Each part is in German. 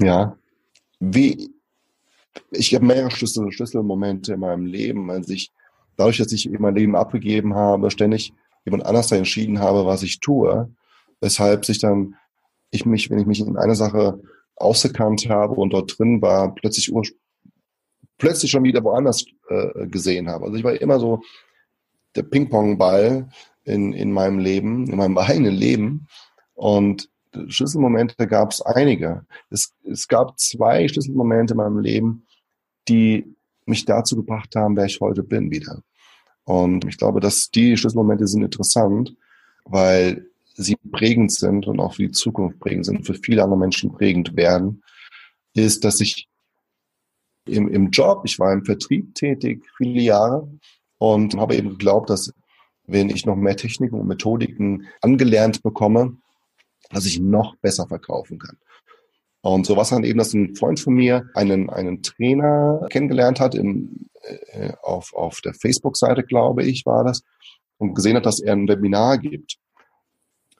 Ja. Wie, ich habe mehrere Schlüssel, Schlüsselmomente in meinem Leben, als ich, dadurch, dass ich mein Leben abgegeben habe, ständig jemand anders da entschieden habe, was ich tue, weshalb sich dann ich mich, wenn ich mich in einer Sache ausgekannt habe und dort drin war, plötzlich plötzlich schon wieder woanders äh, gesehen habe. Also ich war immer so der Ping-Pong-Ball in, in meinem Leben, in meinem eigenen Leben. Und Schlüsselmomente gab es einige. Es, gab zwei Schlüsselmomente in meinem Leben, die mich dazu gebracht haben, wer ich heute bin wieder. Und ich glaube, dass die Schlüsselmomente sind interessant, weil sie prägend sind und auch für die Zukunft prägend sind, für viele andere Menschen prägend werden, ist, dass ich im, im Job, ich war im Vertrieb tätig viele Jahre und habe eben geglaubt, dass wenn ich noch mehr Techniken und Methodiken angelernt bekomme, dass ich noch besser verkaufen kann. Und so was dann eben, dass ein Freund von mir einen, einen Trainer kennengelernt hat im, äh, auf, auf der Facebook-Seite, glaube ich, war das, und gesehen hat, dass er ein Webinar gibt.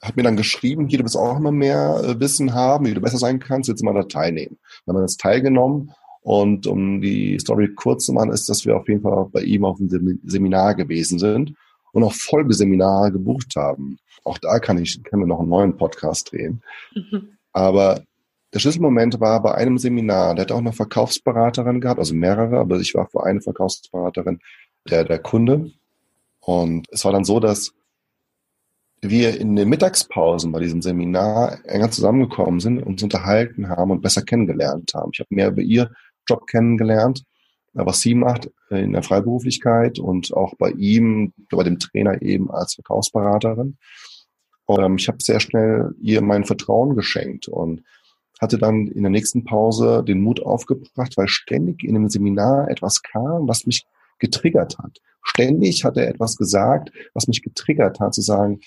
Hat mir dann geschrieben, hier, du willst auch immer mehr äh, Wissen haben, wie du besser sein kannst, du mal da teilnehmen. Dann haben wir jetzt teilgenommen und um die Story kurz zu machen, ist, dass wir auf jeden Fall bei ihm auf einem Seminar gewesen sind und auch Folgeseminare gebucht haben. Auch da kann ich, können wir noch einen neuen Podcast drehen. Mhm. Aber der Schlüsselmoment war bei einem Seminar, der hat auch eine Verkaufsberaterin gehabt, also mehrere, aber ich war für eine Verkaufsberaterin der, der Kunde. Und es war dann so, dass wir in den Mittagspausen bei diesem Seminar enger zusammengekommen sind, uns unterhalten haben und besser kennengelernt haben. Ich habe mehr über ihr Job kennengelernt, was sie macht in der Freiberuflichkeit und auch bei ihm, bei dem Trainer eben als Verkaufsberaterin. Und ähm, ich habe sehr schnell ihr mein Vertrauen geschenkt und hatte dann in der nächsten Pause den Mut aufgebracht, weil ständig in einem Seminar etwas kam, was mich getriggert hat. Ständig hat er etwas gesagt, was mich getriggert hat, zu sagen,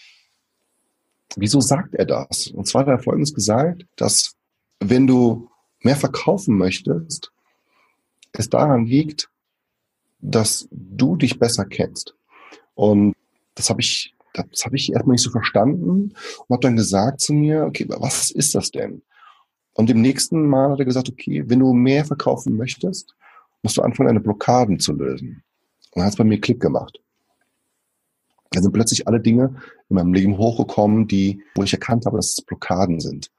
wieso sagt er das? Und zwar hat er Folgendes gesagt, dass wenn du mehr verkaufen möchtest, es daran liegt, dass du dich besser kennst. Und das habe ich, das habe ich erstmal nicht so verstanden und habe dann gesagt zu mir, okay, was ist das denn? Und im nächsten Mal hat er gesagt, okay, wenn du mehr verkaufen möchtest, musst du anfangen, deine Blockaden zu lösen. Und dann hat es bei mir Klick gemacht. Da sind plötzlich alle Dinge in meinem Leben hochgekommen, die, wo ich erkannt habe, dass es Blockaden sind.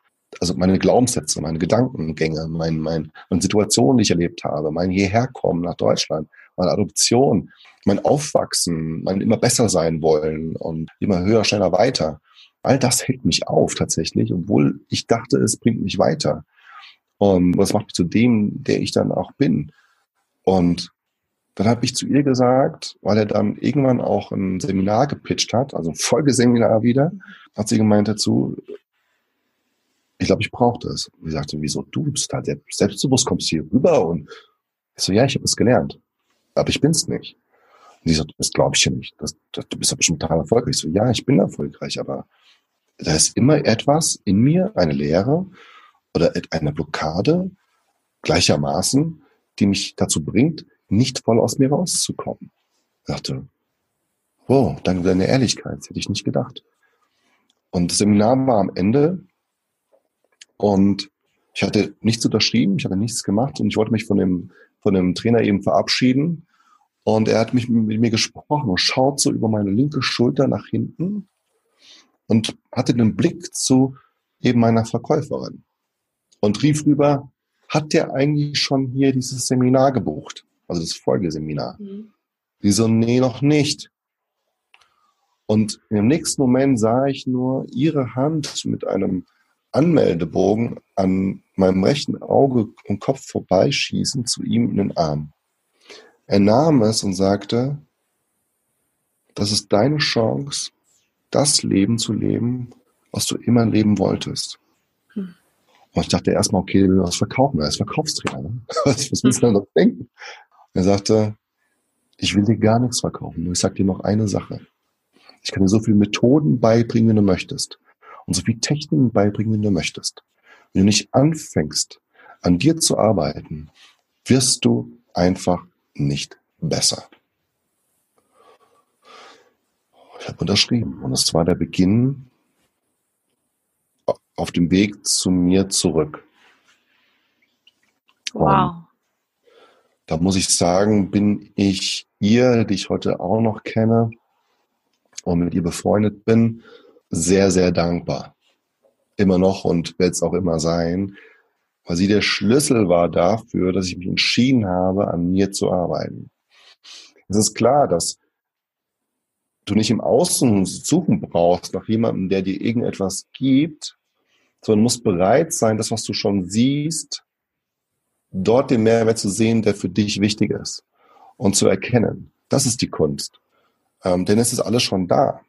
Also meine Glaubenssätze, meine Gedankengänge, mein, mein, meine Situationen, die ich erlebt habe, mein Hierherkommen nach Deutschland, meine Adoption, mein Aufwachsen, mein immer besser sein wollen und immer höher, schneller weiter. All das hält mich auf tatsächlich, obwohl ich dachte, es bringt mich weiter. Und das macht mich zu dem, der ich dann auch bin. Und dann habe ich zu ihr gesagt, weil er dann irgendwann auch ein Seminar gepitcht hat, also ein Folgeseminar wieder, hat sie gemeint dazu, ich glaube, ich brauche das. Und ich sagte, wieso du? Bist halt selbstbewusst, kommst hier rüber und ich so, ja, ich habe es gelernt, aber ich bin's nicht. Und sie so, das glaube ich ja nicht. Das, das, du bist ja bestimmt total erfolgreich. Ich so, ja, ich bin erfolgreich, aber da ist immer etwas in mir, eine Lehre oder eine Blockade gleichermaßen, die mich dazu bringt, nicht voll aus mir rauszukommen. Ich dachte, wow, danke für deine Ehrlichkeit, das hätte ich nicht gedacht. Und das Seminar war am Ende und ich hatte nichts unterschrieben, ich hatte nichts gemacht und ich wollte mich von dem, von dem Trainer eben verabschieden. Und er hat mich mit mir gesprochen und schaut so über meine linke Schulter nach hinten und hatte den Blick zu eben meiner Verkäuferin und rief rüber, hat der eigentlich schon hier dieses Seminar gebucht? also das Folgeseminar. Mhm. Die so, nee, noch nicht. Und im nächsten Moment sah ich nur ihre Hand mit einem Anmeldebogen an meinem rechten Auge und Kopf vorbeischießen zu ihm in den Arm. Er nahm es und sagte, das ist deine Chance, das Leben zu leben, was du immer leben wolltest. Hm. Und ich dachte erstmal, okay, der will was verkaufen, er ist Verkaufstrainer. Ne? Was, was willst du denn noch denken? Er sagte, ich will dir gar nichts verkaufen, nur ich sag dir noch eine Sache. Ich kann dir so viele Methoden beibringen, wie du möchtest. Und so viele Techniken beibringen, wie du möchtest. Wenn du nicht anfängst, an dir zu arbeiten, wirst du einfach nicht besser. Ich habe unterschrieben und es war der Beginn auf dem Weg zu mir zurück. Wow. Und da muss ich sagen, bin ich ihr, die ich heute auch noch kenne und mit ihr befreundet bin, sehr, sehr dankbar. Immer noch und werde es auch immer sein, weil sie der Schlüssel war dafür, dass ich mich entschieden habe, an mir zu arbeiten. Es ist klar, dass du nicht im Außen suchen brauchst nach jemandem, der dir irgendetwas gibt, sondern musst bereit sein, das, was du schon siehst, dort den Mehrwert zu sehen, der für dich wichtig ist und zu erkennen. Das ist die Kunst. Ähm, denn es ist alles schon da.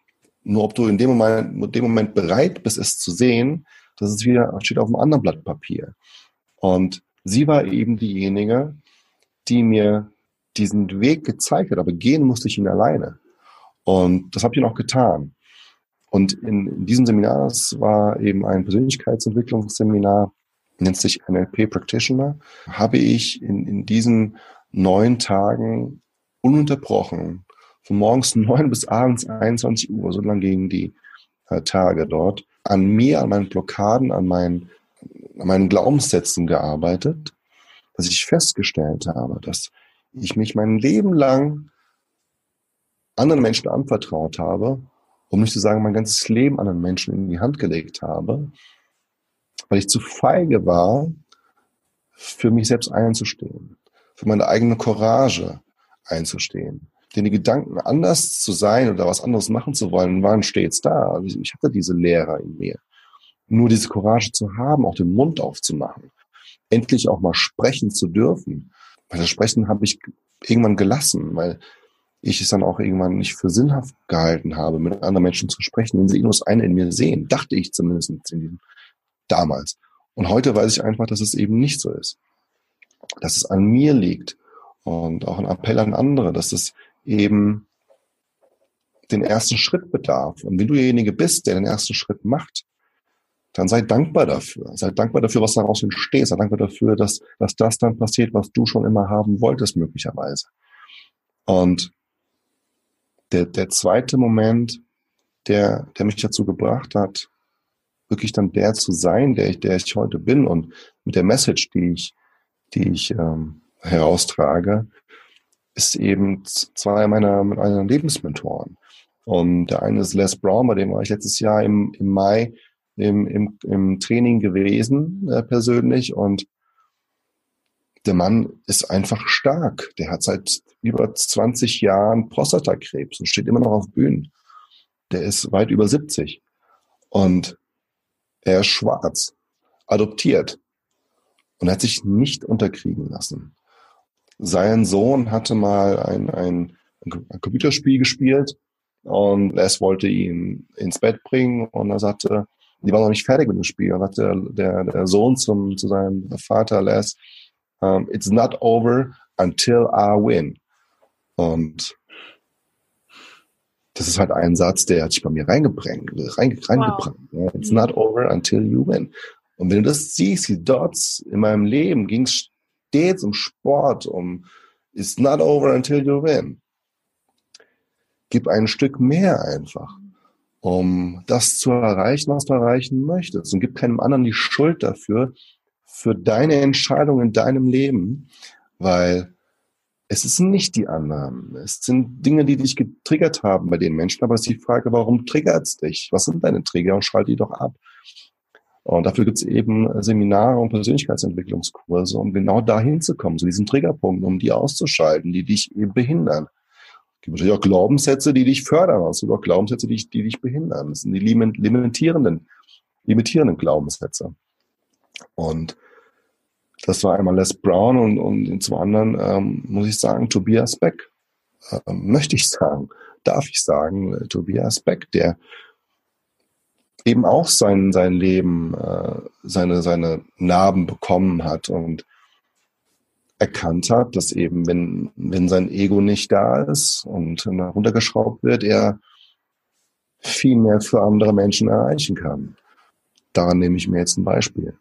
Nur ob du in dem Moment, dem Moment bereit bist, es zu sehen, das ist wieder, steht auf einem anderen Blatt Papier. Und sie war eben diejenige, die mir diesen Weg gezeigt hat, aber gehen musste ich ihn alleine. Und das habe ich auch getan. Und in, in diesem Seminar, das war eben ein Persönlichkeitsentwicklungsseminar, nennt sich NLP Practitioner, habe ich in, in diesen neun Tagen ununterbrochen von morgens neun bis abends 21 Uhr, so lang gingen die äh, Tage dort, an mir, an meinen Blockaden, an meinen, an meinen Glaubenssätzen gearbeitet, dass ich festgestellt habe, dass ich mich mein Leben lang anderen Menschen anvertraut habe, um nicht zu sagen, mein ganzes Leben anderen Menschen in die Hand gelegt habe, weil ich zu feige war, für mich selbst einzustehen, für meine eigene Courage einzustehen. Denn die Gedanken, anders zu sein oder was anderes machen zu wollen, waren stets da. Also ich hatte diese Lehrer in mir. Nur diese Courage zu haben, auch den Mund aufzumachen, endlich auch mal sprechen zu dürfen. Weil das Sprechen habe ich irgendwann gelassen, weil ich es dann auch irgendwann nicht für sinnhaft gehalten habe, mit anderen Menschen zu sprechen, wenn sie nur das eine in mir sehen. Dachte ich zumindest damals. Und heute weiß ich einfach, dass es eben nicht so ist. Dass es an mir liegt. Und auch ein Appell an andere, dass es eben den ersten Schritt bedarf. Und wenn du derjenige bist, der den ersten Schritt macht, dann sei dankbar dafür. Sei dankbar dafür, was daraus entsteht. Sei dankbar dafür, dass, dass das dann passiert, was du schon immer haben wolltest, möglicherweise. Und der, der zweite Moment, der, der mich dazu gebracht hat, wirklich dann der zu sein, der ich, der ich heute bin und mit der Message, die ich, die ich ähm, heraustrage, ist eben zwei meiner, meiner Lebensmentoren. Und der eine ist Les Brown, bei dem war ich letztes Jahr im, im Mai im, im, im Training gewesen, äh, persönlich. Und der Mann ist einfach stark. Der hat seit über 20 Jahren Prostatakrebs und steht immer noch auf Bühnen. Der ist weit über 70 und er ist schwarz, adoptiert und er hat sich nicht unterkriegen lassen. Sein Sohn hatte mal ein, ein, ein Computerspiel gespielt und Les wollte ihn ins Bett bringen und er sagte, die waren noch nicht fertig mit dem Spiel. Und sagte der, der Sohn zum, zu seinem Vater Les, um, it's not over until I win. Und das ist halt ein Satz, der hat sich bei mir reingebrannt, reingebrannt. Wow. It's not over until you win. Und wenn du das siehst, die Dots in meinem Leben ging es stets um Sport, um It's not over until you win. Gib ein Stück mehr einfach, um das zu erreichen, was du erreichen möchtest. Und gib keinem anderen die Schuld dafür, für deine Entscheidung in deinem Leben, weil es ist nicht die anderen. Es sind Dinge, die dich getriggert haben bei den Menschen, aber es ist die Frage, warum triggert es dich? Was sind deine Trigger und schalte die doch ab. Und dafür gibt es eben Seminare und Persönlichkeitsentwicklungskurse, um genau dahin zu kommen, zu diesen Triggerpunkten, um die auszuschalten, die dich eben behindern. Es gibt natürlich auch Glaubenssätze, die dich fördern, es gibt auch Glaubenssätze, die, die dich behindern. Das sind die limitierenden, limitierenden Glaubenssätze. Und das war einmal Les Brown und, und zum anderen ähm, muss ich sagen, Tobias Beck. Ähm, möchte ich sagen, darf ich sagen, äh, Tobias Beck, der eben auch sein, sein Leben, äh, seine, seine Narben bekommen hat und erkannt hat, dass eben, wenn, wenn sein Ego nicht da ist und runtergeschraubt wird, er viel mehr für andere Menschen erreichen kann. Daran nehme ich mir jetzt ein Beispiel.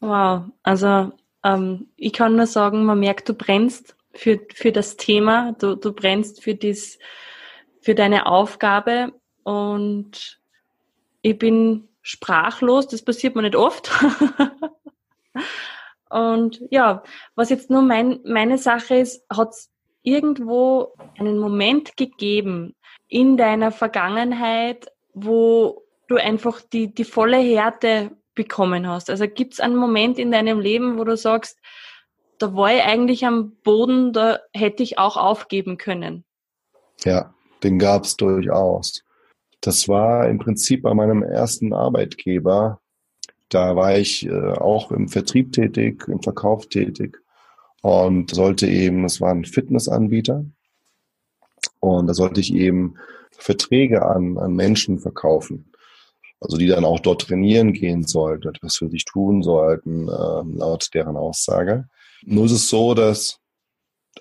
Wow, also ähm, ich kann nur sagen, man merkt, du brennst für, für das Thema, du, du brennst für, dies, für deine Aufgabe und ich bin sprachlos, das passiert mir nicht oft. Und ja, was jetzt nur mein, meine Sache ist, hat es irgendwo einen Moment gegeben in deiner Vergangenheit, wo du einfach die, die volle Härte bekommen hast? Also gibt es einen Moment in deinem Leben, wo du sagst, da war ich eigentlich am Boden, da hätte ich auch aufgeben können? Ja, den gab es durchaus. Das war im Prinzip bei meinem ersten Arbeitgeber. Da war ich äh, auch im Vertrieb tätig, im Verkauf tätig und sollte eben, es war ein Fitnessanbieter und da sollte ich eben Verträge an, an Menschen verkaufen. Also die dann auch dort trainieren gehen sollten, etwas für sich tun sollten, äh, laut deren Aussage. Nur ist es so, dass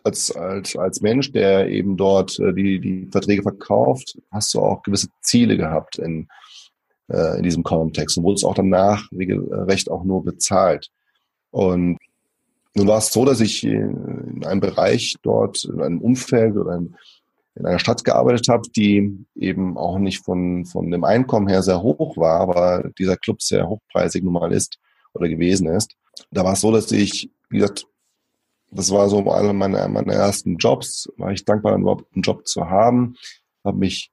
als, als, als Mensch, der eben dort äh, die, die Verträge verkauft, hast du auch gewisse Ziele gehabt in, äh, in diesem Kontext und wurdest auch danach recht auch nur bezahlt. Und nun war es so, dass ich in einem Bereich dort, in einem Umfeld oder in, in einer Stadt gearbeitet habe, die eben auch nicht von, von dem Einkommen her sehr hoch war, aber dieser Club sehr hochpreisig nun mal ist oder gewesen ist. Da war es so, dass ich, wie gesagt, das war so einer meiner, meiner ersten Jobs, war ich dankbar, überhaupt einen Job zu haben, habe mich,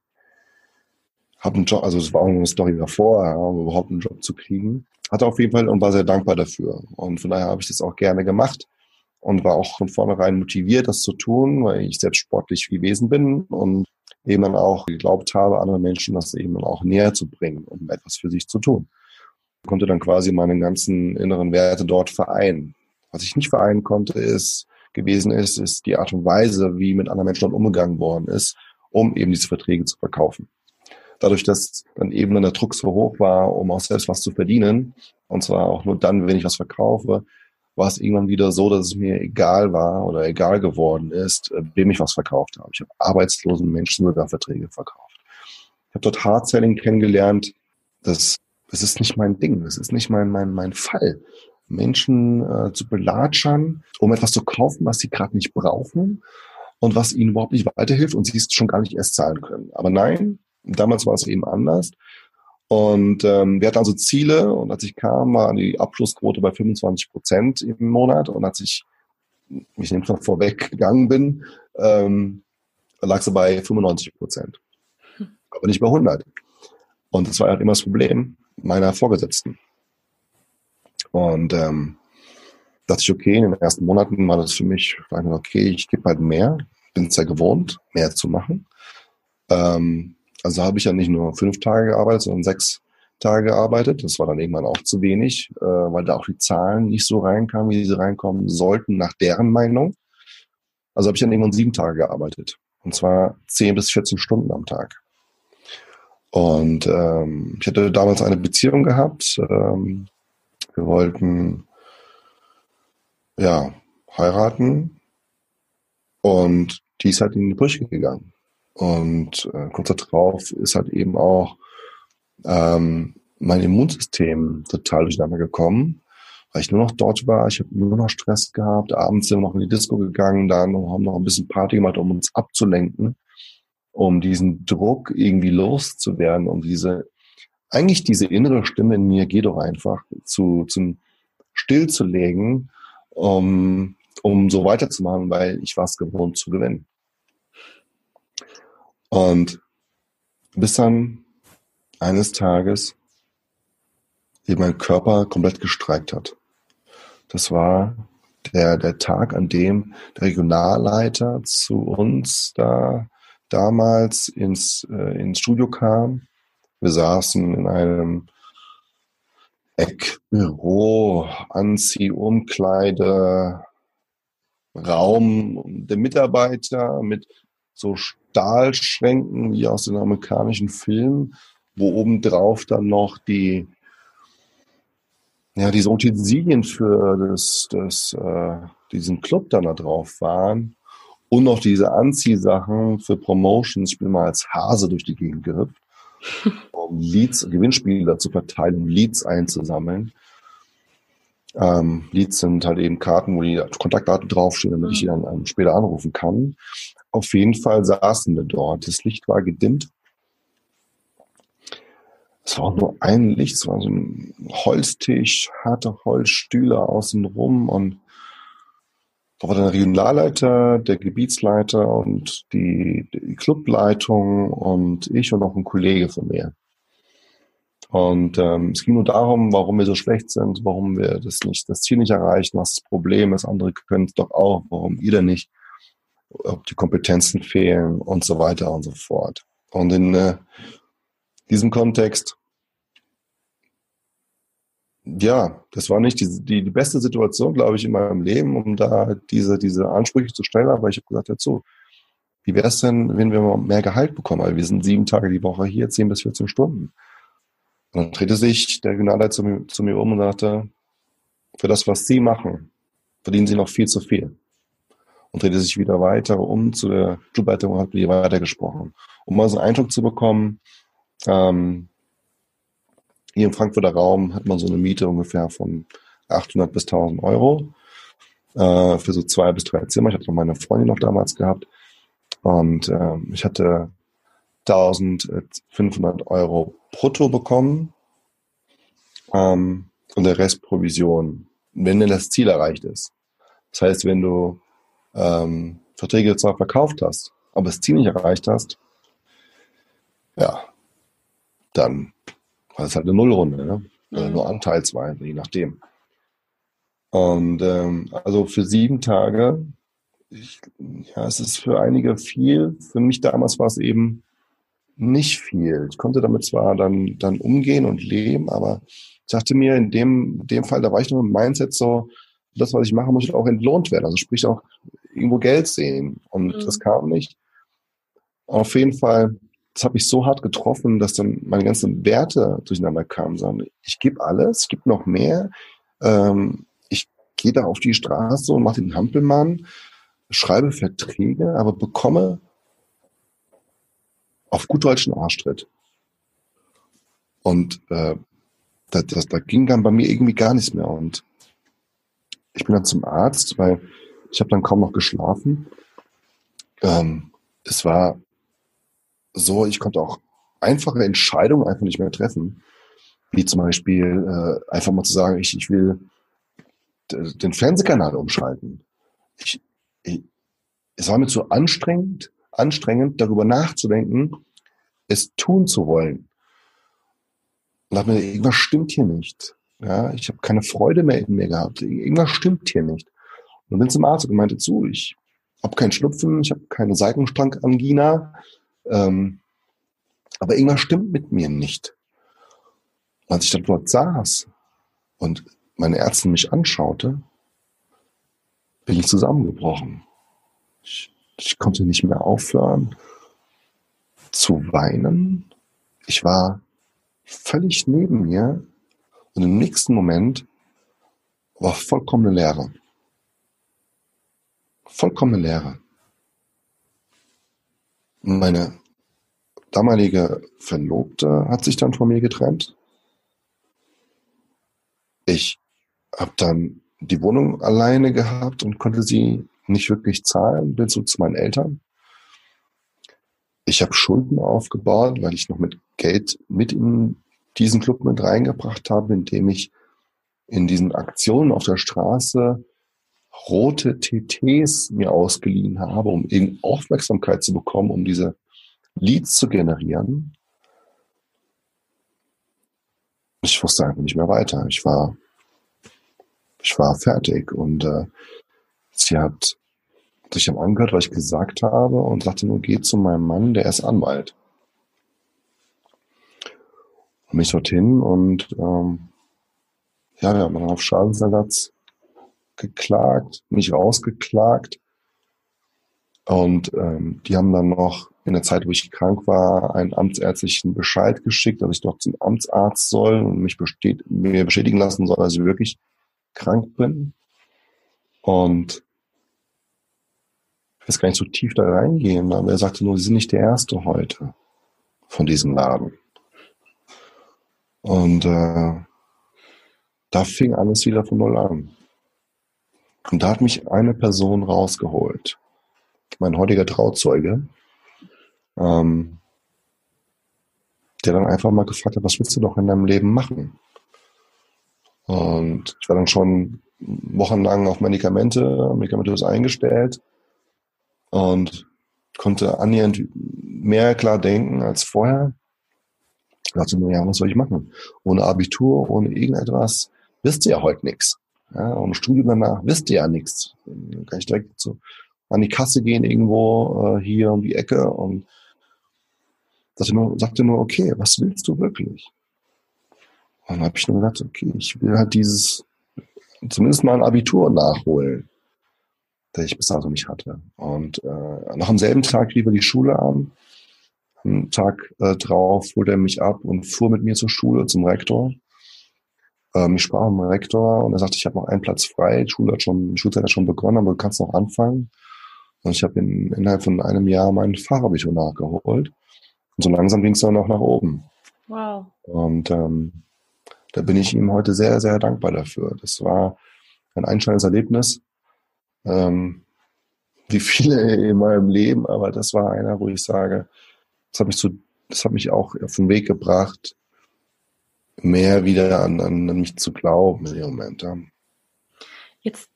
habe einen Job, also es war auch eine Story davor, um überhaupt einen Job zu kriegen, hatte auf jeden Fall und war sehr dankbar dafür und von daher habe ich das auch gerne gemacht und war auch von vornherein motiviert, das zu tun, weil ich selbst sportlich gewesen bin und eben dann auch geglaubt habe, anderen Menschen das eben auch näher zu bringen, um etwas für sich zu tun. Konnte dann quasi meine ganzen inneren Werte dort vereinen. Was ich nicht vereinen konnte, ist, gewesen ist, ist die Art und Weise, wie mit anderen Menschen dort umgegangen worden ist, um eben diese Verträge zu verkaufen. Dadurch, dass dann eben dann der Druck so hoch war, um auch selbst was zu verdienen, und zwar auch nur dann, wenn ich was verkaufe, war es irgendwann wieder so, dass es mir egal war oder egal geworden ist, äh, wem ich was verkauft habe. Ich habe arbeitslosen Menschen sogar Verträge verkauft. Ich habe dort Hardselling kennengelernt. Das, das ist nicht mein Ding. Das ist nicht mein, mein, mein Fall. Menschen äh, zu belatschern, um etwas zu kaufen, was sie gerade nicht brauchen und was ihnen überhaupt nicht weiterhilft und sie es schon gar nicht erst zahlen können. Aber nein, damals war es eben anders. Und ähm, wir hatten also Ziele und als ich kam, war die Abschlussquote bei 25 Prozent im Monat und als ich mich nicht noch vorweg gegangen bin, ähm, lag sie bei 95 Prozent. Aber nicht bei 100. Und das war halt immer das Problem meiner Vorgesetzten. Und ähm, dachte ich, okay, in den ersten Monaten war das für mich, okay, ich gebe halt mehr, bin es ja gewohnt, mehr zu machen. Ähm, also habe ich ja nicht nur fünf Tage gearbeitet, sondern sechs Tage gearbeitet. Das war dann irgendwann auch zu wenig, äh, weil da auch die Zahlen nicht so reinkamen, wie sie reinkommen sollten, nach deren Meinung. Also habe ich dann irgendwann sieben Tage gearbeitet. Und zwar zehn bis 14 Stunden am Tag. Und ähm, ich hatte damals eine Beziehung gehabt. Ähm, wir wollten ja heiraten und die ist halt in die Brüche gegangen. Und äh, kurz darauf ist halt eben auch ähm, mein Immunsystem total durcheinander gekommen, weil ich nur noch dort war. Ich habe nur noch Stress gehabt. Abends sind wir noch in die Disco gegangen, dann haben noch ein bisschen Party gemacht, um uns abzulenken, um diesen Druck irgendwie loszuwerden, um diese eigentlich diese innere Stimme in mir geht doch einfach zu zum stillzulegen, um um so weiterzumachen, weil ich war es gewohnt zu gewinnen. Und bis dann eines Tages eben mein Körper komplett gestreikt hat. Das war der, der Tag, an dem der Regionalleiter zu uns da damals ins, äh, ins Studio kam. Wir saßen in einem Eckbüro, Anziehumkleide, Raum der Mitarbeiter mit so Stahlschränken wie aus den amerikanischen Filmen, wo obendrauf dann noch die ja, diese Utensilien für das, das, äh, diesen Club dann da drauf waren und noch diese Anziehsachen für Promotions. Ich bin mal als Hase durch die Gegend gehüpft, um Leads, Gewinnspiele zu verteilen, um Leads einzusammeln. Ähm, Leads sind halt eben Karten, wo die Kontaktdaten draufstehen, damit ich die dann ähm, später anrufen kann. Auf jeden Fall saßen wir dort. Das Licht war gedimmt. es war auch nur ein Licht, es war so ein Holztisch, harte Holzstühle außenrum und da war der Regionalleiter, der Gebietsleiter und die, die Clubleitung und ich und noch ein Kollege von mir. Und ähm, es ging nur darum, warum wir so schlecht sind, warum wir das nicht, das Ziel nicht erreichen, was das Problem ist. Andere können es doch auch, warum ihr denn nicht, ob die Kompetenzen fehlen und so weiter und so fort. Und in äh, diesem Kontext, ja, das war nicht die, die, die beste Situation, glaube ich, in meinem Leben, um da diese, diese Ansprüche zu stellen. Aber ich habe gesagt, dazu, wie wäre es denn, wenn wir mehr Gehalt bekommen? Weil wir sind sieben Tage die Woche hier, zehn bis 14 Stunden. Und dann drehte sich der Regionalleiter zu mir, zu mir um und sagte, für das, was Sie machen, verdienen Sie noch viel zu viel. Und drehte sich wieder weiter um zu der Clubleitung und hat mit ihr weitergesprochen. Um mal so einen Eindruck zu bekommen, ähm, hier im Frankfurter Raum hat man so eine Miete ungefähr von 800 bis 1000 Euro äh, für so zwei bis drei Zimmer. Ich hatte noch meine Freundin noch damals gehabt. Und äh, ich hatte 1500 Euro brutto bekommen ähm, und der Rest Provision, wenn denn das Ziel erreicht ist. Das heißt, wenn du ähm, Verträge zwar verkauft hast, aber das Ziel nicht erreicht hast, ja, dann war es halt eine Nullrunde, ne? Oder nur anteilsweise, je nachdem. Und ähm, also für sieben Tage, ich, ja, es ist für einige viel. Für mich damals war es eben nicht viel. Ich konnte damit zwar dann, dann umgehen und leben, aber ich dachte mir, in dem, dem Fall, da war ich noch im Mindset so, das, was ich mache, muss auch entlohnt werden. Also sprich auch irgendwo Geld sehen. Und mhm. das kam nicht. Auf jeden Fall, das habe ich so hart getroffen, dass dann meine ganzen Werte durcheinander kamen. Sondern ich gebe alles, ich gebe noch mehr. Ähm, ich gehe da auf die Straße und mache den Hampelmann, schreibe Verträge, aber bekomme auf gut deutschen Arschtritt. Und äh, da, das, da ging dann bei mir irgendwie gar nichts mehr. Und ich bin dann zum Arzt, weil ich habe dann kaum noch geschlafen. Ähm, es war so, ich konnte auch einfache Entscheidungen einfach nicht mehr treffen. Wie zum Beispiel äh, einfach mal zu sagen, ich, ich will den Fernsehkanal umschalten. Ich, ich, es war mir zu anstrengend, anstrengend, darüber nachzudenken, es tun zu wollen. Und dachte mir, irgendwas stimmt hier nicht. Ja, ich habe keine Freude mehr in mir gehabt. Irgendwas stimmt hier nicht. Und bin zum Arzt und meinte zu, ich habe keinen Schnupfen, ich habe keine Seitenstrangangina, ähm, aber irgendwas stimmt mit mir nicht. Als ich dann dort saß und meine Ärztin mich anschaute, bin ich zusammengebrochen. Ich ich konnte nicht mehr aufhören zu weinen. Ich war völlig neben mir und im nächsten Moment war vollkommene Leere. Vollkommene Leere. Meine damalige Verlobte hat sich dann von mir getrennt. Ich habe dann die Wohnung alleine gehabt und konnte sie nicht wirklich zahlen, bin so zu meinen Eltern. Ich habe Schulden aufgebaut, weil ich noch mit Geld mit in diesen Club mit reingebracht habe, indem ich in diesen Aktionen auf der Straße rote TTs mir ausgeliehen habe, um eben Aufmerksamkeit zu bekommen, um diese Leads zu generieren. Ich wusste einfach nicht mehr weiter. Ich war, ich war fertig und äh, Sie hat sich dann angehört, was ich gesagt habe und sagte nur, geh zu meinem Mann, der ist Anwalt. Und mich dorthin und ähm, ja, wir haben dann auf Schadensersatz geklagt, mich rausgeklagt. Und ähm, die haben dann noch in der Zeit, wo ich krank war, einen amtsärztlichen Bescheid geschickt, dass ich doch zum Amtsarzt soll und mich besteht, mir bestätigen lassen soll, dass ich wirklich krank bin. Und ich jetzt gar nicht so tief da reingehen, aber er sagte nur, Sie sind nicht der Erste heute von diesem Laden. Und äh, da fing alles wieder von Null an. Und da hat mich eine Person rausgeholt. Mein heutiger Trauzeuge, ähm, der dann einfach mal gefragt hat, was willst du noch in deinem Leben machen? Und ich war dann schon wochenlang auf Medikamente, medikamentös eingestellt und konnte annähernd mehr klar denken als vorher. Ich dachte mir, ja, was soll ich machen? Ohne Abitur, ohne irgendetwas, wisst ihr ja heute nichts. Ja, und Studium danach wisst ihr ja nichts. Dann kann ich direkt so an die Kasse gehen irgendwo äh, hier um die Ecke und sagte nur, sagte nur, okay, was willst du wirklich? Und dann habe ich nur gedacht, okay, ich will halt dieses, zumindest mal ein Abitur nachholen, das ich bis dato nicht hatte. Und äh, noch am selben Tag lief er die Schule an. Am Tag äh, drauf holte er mich ab und fuhr mit mir zur Schule, zum Rektor. Ähm, ich sprach mit dem Rektor und er sagte, ich habe noch einen Platz frei. Die Schule hat schon, die Schulzeit hat schon begonnen, aber du kannst noch anfangen. Und ich habe in, innerhalb von einem Jahr mein Fachabitur nachgeholt. Und so langsam ging es dann auch nach oben. Wow. Und ähm, da bin ich ihm heute sehr, sehr dankbar dafür. Das war ein einschneidendes Erlebnis, ähm, wie viele in meinem Leben, aber das war einer, wo ich sage, das hat mich zu, das hat mich auch auf den Weg gebracht, mehr wieder an, an mich zu glauben in dem Moment. Ja. Jetzt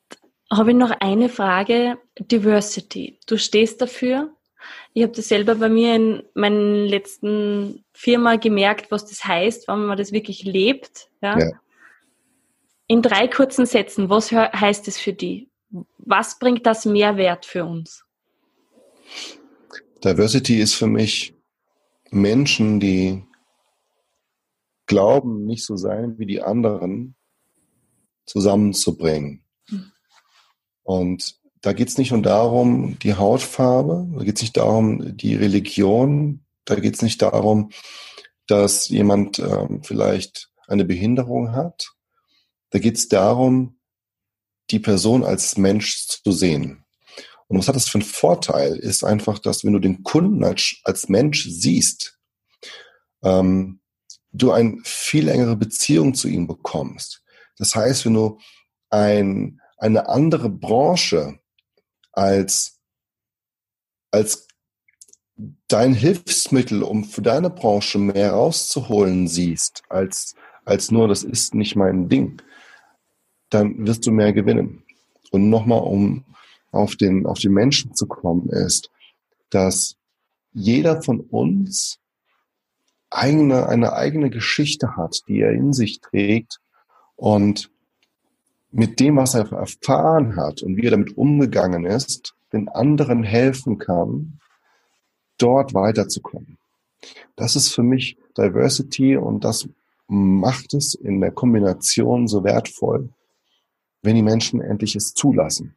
habe ich noch eine Frage. Diversity. Du stehst dafür. Ich habe das selber bei mir in meinen letzten Firma gemerkt, was das heißt, wenn man das wirklich lebt. Ja? ja. In drei kurzen Sätzen, was heißt es für dich? Was bringt das Mehrwert für uns? Diversity ist für mich Menschen, die glauben, nicht so sein wie die anderen, zusammenzubringen. Und da geht es nicht nur darum, die Hautfarbe, da geht es nicht darum, die Religion, da geht es nicht darum, dass jemand ähm, vielleicht eine Behinderung hat. Da geht es darum, die Person als Mensch zu sehen. Und was hat das für einen Vorteil? Ist einfach, dass wenn du den Kunden als, als Mensch siehst, ähm, du eine viel längere Beziehung zu ihm bekommst. Das heißt, wenn du ein, eine andere Branche als, als dein Hilfsmittel, um für deine Branche mehr rauszuholen siehst, als, als nur, das ist nicht mein Ding, dann wirst du mehr gewinnen. Und nochmal, um auf den, auf den Menschen zu kommen, ist, dass jeder von uns eigene, eine eigene Geschichte hat, die er in sich trägt und mit dem, was er erfahren hat und wie er damit umgegangen ist, den anderen helfen kann, dort weiterzukommen. Das ist für mich Diversity und das macht es in der Kombination so wertvoll, wenn die Menschen endlich es zulassen.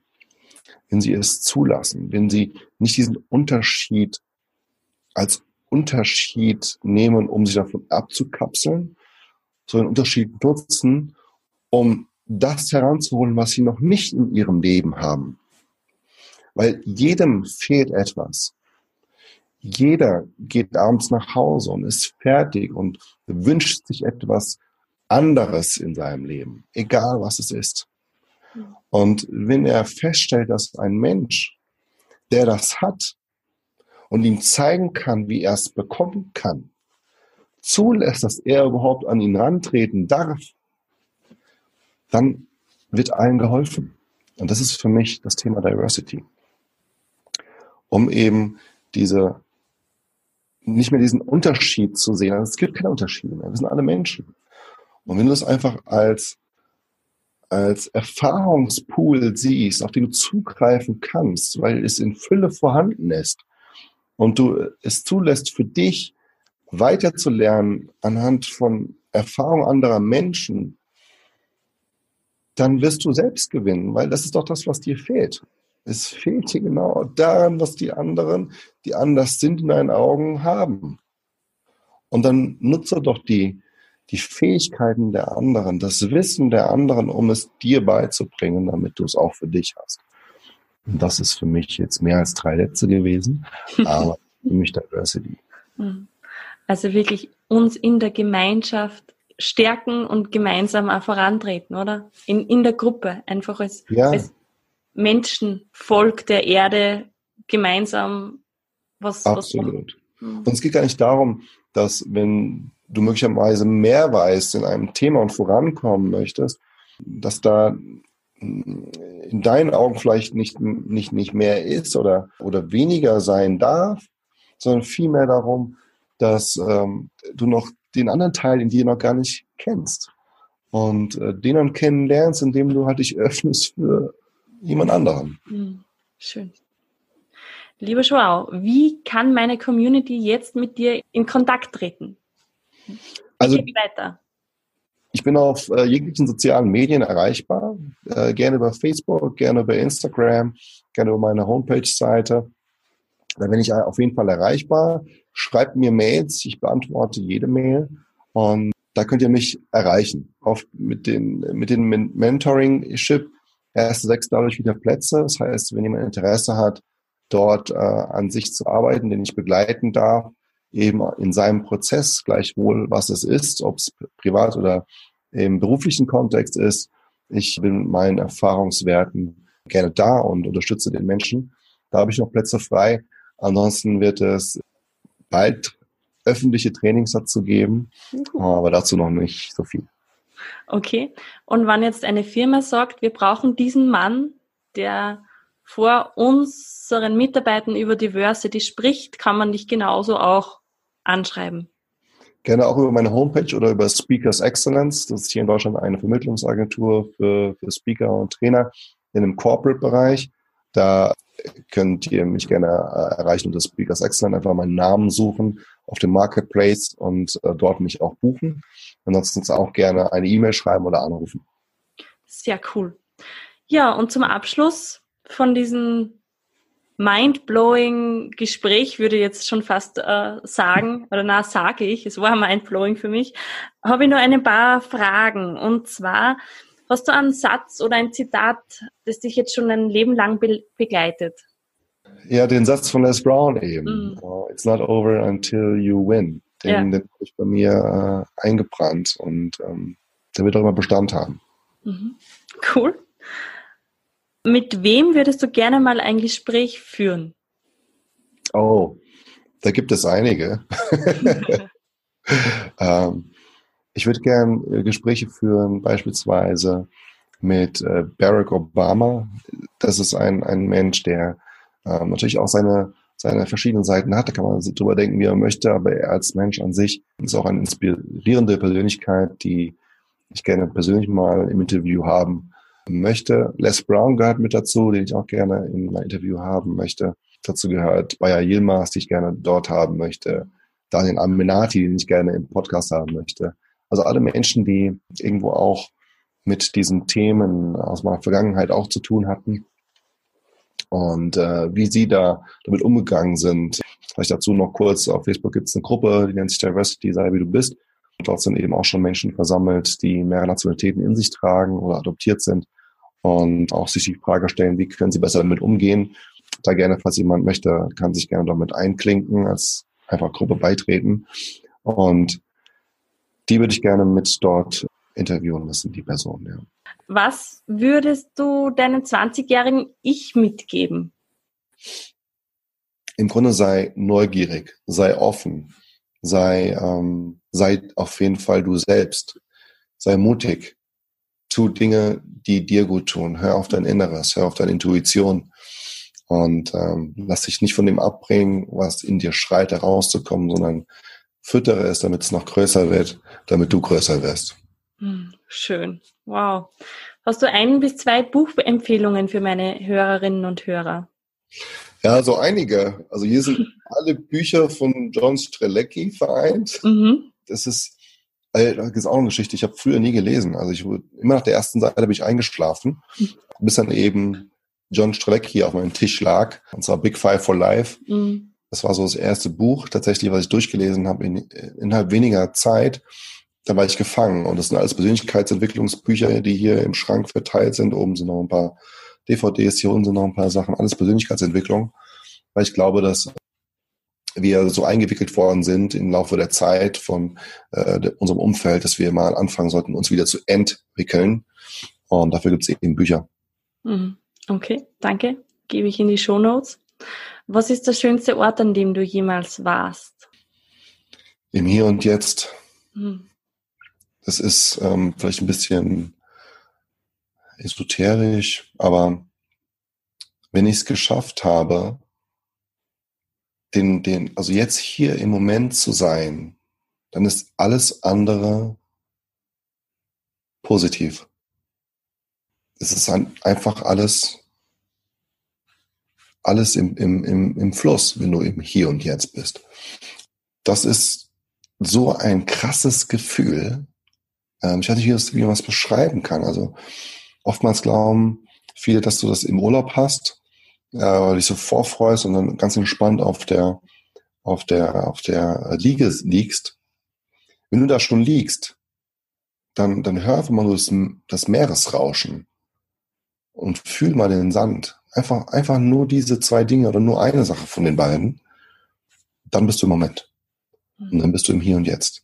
Wenn sie es zulassen, wenn sie nicht diesen Unterschied als Unterschied nehmen, um sich davon abzukapseln, sondern Unterschied nutzen, um das heranzuholen, was sie noch nicht in ihrem Leben haben. Weil jedem fehlt etwas. Jeder geht abends nach Hause und ist fertig und wünscht sich etwas anderes in seinem Leben, egal was es ist. Und wenn er feststellt, dass ein Mensch, der das hat und ihm zeigen kann, wie er es bekommen kann, zulässt, dass er überhaupt an ihn rantreten darf, dann wird allen geholfen. Und das ist für mich das Thema Diversity. Um eben diese, nicht mehr diesen Unterschied zu sehen. Also es gibt keine Unterschiede mehr. Wir sind alle Menschen. Und wenn du das einfach als, als Erfahrungspool siehst, auf den du zugreifen kannst, weil es in Fülle vorhanden ist und du es zulässt für dich weiterzulernen anhand von Erfahrungen anderer Menschen, dann wirst du selbst gewinnen, weil das ist doch das, was dir fehlt. Es fehlt dir genau daran, was die anderen, die anders sind in deinen Augen, haben. Und dann nutze doch die, die Fähigkeiten der anderen, das Wissen der anderen, um es dir beizubringen, damit du es auch für dich hast. Und das ist für mich jetzt mehr als drei Sätze gewesen, aber für mich Diversity. Also wirklich uns in der Gemeinschaft stärken und gemeinsam auch vorantreten, oder? In, in der Gruppe, einfach als, ja. als Menschen, Volk der Erde gemeinsam was Absolut. Was und es geht gar nicht darum, dass wenn du möglicherweise mehr weißt in einem Thema und vorankommen möchtest, dass da in deinen Augen vielleicht nicht, nicht, nicht mehr ist oder, oder weniger sein darf, sondern vielmehr darum, dass ähm, du noch den anderen Teil in dir noch gar nicht kennst. Und äh, den dann kennenlernst, indem du halt dich öffnest für jemand anderen. Hm, schön. Liebe Joao, wie kann meine Community jetzt mit dir in Kontakt treten? Also, weiter. Ich bin auf äh, jeglichen sozialen Medien erreichbar, äh, gerne über Facebook, gerne über Instagram, gerne über meine Homepage-Seite. Da bin ich auf jeden Fall erreichbar. Schreibt mir Mails, ich beantworte jede Mail und da könnt ihr mich erreichen. Oft mit den, mit den Mentoring-Ship erste sechs dadurch wieder Plätze. Das heißt, wenn jemand Interesse hat, dort äh, an sich zu arbeiten, den ich begleiten darf, eben in seinem Prozess, gleichwohl was es ist, ob es privat oder im beruflichen Kontext ist. Ich bin meinen Erfahrungswerten gerne da und unterstütze den Menschen. Da habe ich noch Plätze frei. Ansonsten wird es bald öffentliche Trainings dazu geben, aber dazu noch nicht so viel. Okay. Und wenn jetzt eine Firma sagt, wir brauchen diesen Mann, der vor unseren Mitarbeitern über Diversity spricht, kann man dich genauso auch anschreiben? Gerne auch über meine Homepage oder über Speakers Excellence. Das ist hier in Deutschland eine Vermittlungsagentur für, für Speaker und Trainer in dem Corporate-Bereich. Da könnt ihr mich gerne erreichen unter Speakers Excellence. Einfach meinen Namen suchen auf dem Marketplace und äh, dort mich auch buchen. Ansonsten auch gerne eine E-Mail schreiben oder anrufen. Sehr cool. Ja, und zum Abschluss von diesen mindblowing Gespräch, würde ich jetzt schon fast äh, sagen, oder na, sage ich, es war mindblowing für mich, habe ich nur ein paar Fragen. Und zwar, hast du einen Satz oder ein Zitat, das dich jetzt schon ein Leben lang be begleitet? Ja, den Satz von Les Brown eben. Mm. It's not over until you win. Den, ja. den habe ich bei mir äh, eingebrannt und ähm, der wird auch immer Bestand haben. Mhm. Cool. Mit wem würdest du gerne mal ein Gespräch führen? Oh, da gibt es einige. ähm, ich würde gerne äh, Gespräche führen, beispielsweise mit äh, Barack Obama. Das ist ein, ein Mensch, der ähm, natürlich auch seine, seine verschiedenen Seiten hat. Da kann man drüber denken, wie er möchte, aber er als Mensch an sich ist auch eine inspirierende Persönlichkeit, die ich gerne persönlich mal im Interview haben möchte. Les Brown gehört mit dazu, den ich auch gerne in mein Interview haben möchte. Dazu gehört Bayer Yilmaz, die ich gerne dort haben möchte. Daniel Aminati, den ich gerne im Podcast haben möchte. Also alle Menschen, die irgendwo auch mit diesen Themen aus meiner Vergangenheit auch zu tun hatten und äh, wie sie da damit umgegangen sind. Vielleicht dazu noch kurz, auf Facebook gibt es eine Gruppe, die nennt sich Diversity, sei wie du bist. Und dort sind eben auch schon Menschen versammelt, die mehrere Nationalitäten in sich tragen oder adoptiert sind und auch sich die Frage stellen, wie können sie besser damit umgehen. Da gerne, falls jemand möchte, kann sich gerne damit einklinken, als einfach Gruppe beitreten. Und die würde ich gerne mit dort interviewen müssen, die Person, ja. Was würdest du deinem 20-jährigen Ich mitgeben? Im Grunde sei neugierig, sei offen, sei, ähm, sei auf jeden Fall du selbst, sei mutig, tu Dinge, die dir gut tun. Hör auf dein Inneres, hör auf deine Intuition und ähm, lass dich nicht von dem abbringen, was in dir schreit, herauszukommen, sondern füttere es, damit es noch größer wird, damit du größer wirst. Hm, schön. Wow. Hast du ein bis zwei Buchempfehlungen für meine Hörerinnen und Hörer? Ja, so einige. Also hier sind alle Bücher von John Strelecki vereint. Mhm. Das ist das ist auch eine Geschichte, ich habe früher nie gelesen. Also ich wurde immer nach der ersten Seite bin ich eingeschlafen, bis dann eben John Streck hier auf meinem Tisch lag, und zwar Big Five for Life. Mhm. Das war so das erste Buch tatsächlich, was ich durchgelesen habe in, innerhalb weniger Zeit. Da war ich gefangen. Und das sind alles Persönlichkeitsentwicklungsbücher, die hier im Schrank verteilt sind. Oben sind noch ein paar DVDs, hier unten sind noch ein paar Sachen, alles Persönlichkeitsentwicklung. Weil ich glaube, dass wir so eingewickelt worden sind im Laufe der Zeit von äh, unserem Umfeld, dass wir mal anfangen sollten, uns wieder zu entwickeln. Und dafür gibt es eben Bücher. Mhm. Okay, danke. Gebe ich in die Show Notes. Was ist der schönste Ort, an dem du jemals warst? im Hier und Jetzt. Hm. Das ist ähm, vielleicht ein bisschen esoterisch, aber wenn ich es geschafft habe, den, den, also jetzt hier im Moment zu sein, dann ist alles andere positiv. Es ist einfach alles, alles im, im, im, im Fluss, wenn du im Hier und Jetzt bist. Das ist so ein krasses Gefühl. Ähm, ich weiß nicht, wie man es beschreiben kann. Also oftmals glauben viele, dass du das im Urlaub hast, äh, dich so vorfreust und dann ganz entspannt auf der, auf der, auf der Liege liegst. Wenn du da schon liegst, dann, dann hör einfach mal das, das Meeresrauschen und fühl mal den Sand. Einfach, einfach nur diese zwei Dinge oder nur eine Sache von den beiden. Dann bist du im Moment. Und dann bist du im Hier und Jetzt.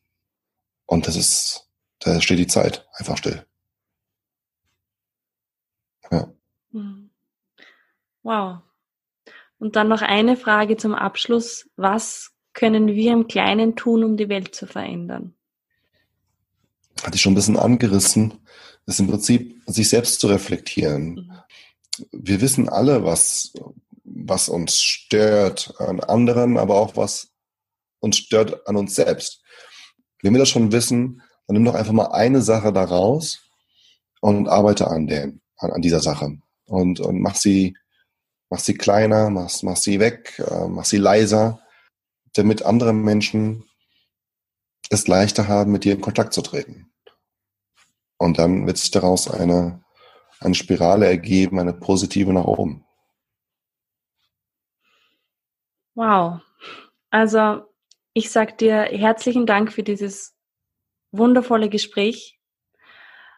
Und das ist, da steht die Zeit einfach still. Ja. Hm. Wow. Und dann noch eine Frage zum Abschluss. Was können wir im Kleinen tun, um die Welt zu verändern? Hatte ich schon ein bisschen angerissen, ist im Prinzip, sich selbst zu reflektieren. Mhm. Wir wissen alle, was, was uns stört an anderen, aber auch was uns stört an uns selbst. Wenn wir das schon wissen, dann nimm doch einfach mal eine Sache daraus und arbeite an den, an, an dieser Sache. Und, und mach sie, mach sie kleiner, mach, mach sie weg, äh, mach sie leiser, damit andere Menschen es leichter haben, mit dir in Kontakt zu treten. Und dann wird sich daraus eine, eine Spirale ergeben, eine positive nach oben. Wow. Also ich sage dir herzlichen Dank für dieses wundervolle Gespräch.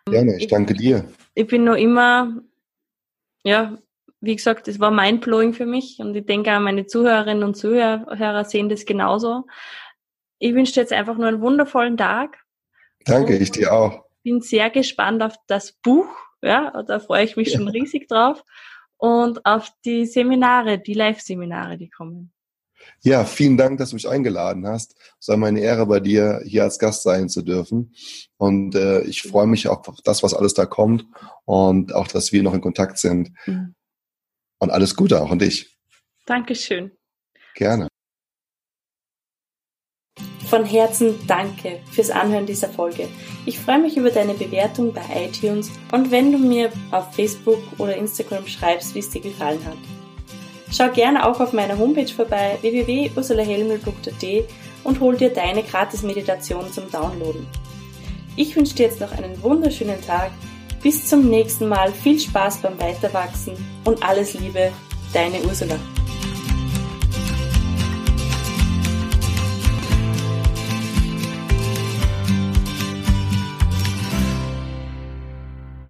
Gerne, ich danke dir. Ich bin noch immer, ja, wie gesagt, es war mindblowing für mich und ich denke auch meine Zuhörerinnen und Zuhörer sehen das genauso. Ich wünsche dir jetzt einfach nur einen wundervollen Tag. Danke, ich dir auch. Bin sehr gespannt auf das Buch, ja, da freue ich mich ja. schon riesig drauf und auf die Seminare, die Live-Seminare, die kommen. Ja, vielen Dank, dass du mich eingeladen hast. Es war meine Ehre, bei dir hier als Gast sein zu dürfen. Und äh, ich freue mich auf das, was alles da kommt und auch, dass wir noch in Kontakt sind. Mhm. Und alles Gute auch an dich. Dankeschön. Gerne. Von Herzen danke fürs Anhören dieser Folge. Ich freue mich über deine Bewertung bei iTunes und wenn du mir auf Facebook oder Instagram schreibst, wie es dir gefallen hat. Schau gerne auch auf meiner Homepage vorbei www.ursulahelmel.at und hol dir deine Gratis-Meditation zum Downloaden. Ich wünsche dir jetzt noch einen wunderschönen Tag. Bis zum nächsten Mal. Viel Spaß beim Weiterwachsen und alles Liebe, deine Ursula.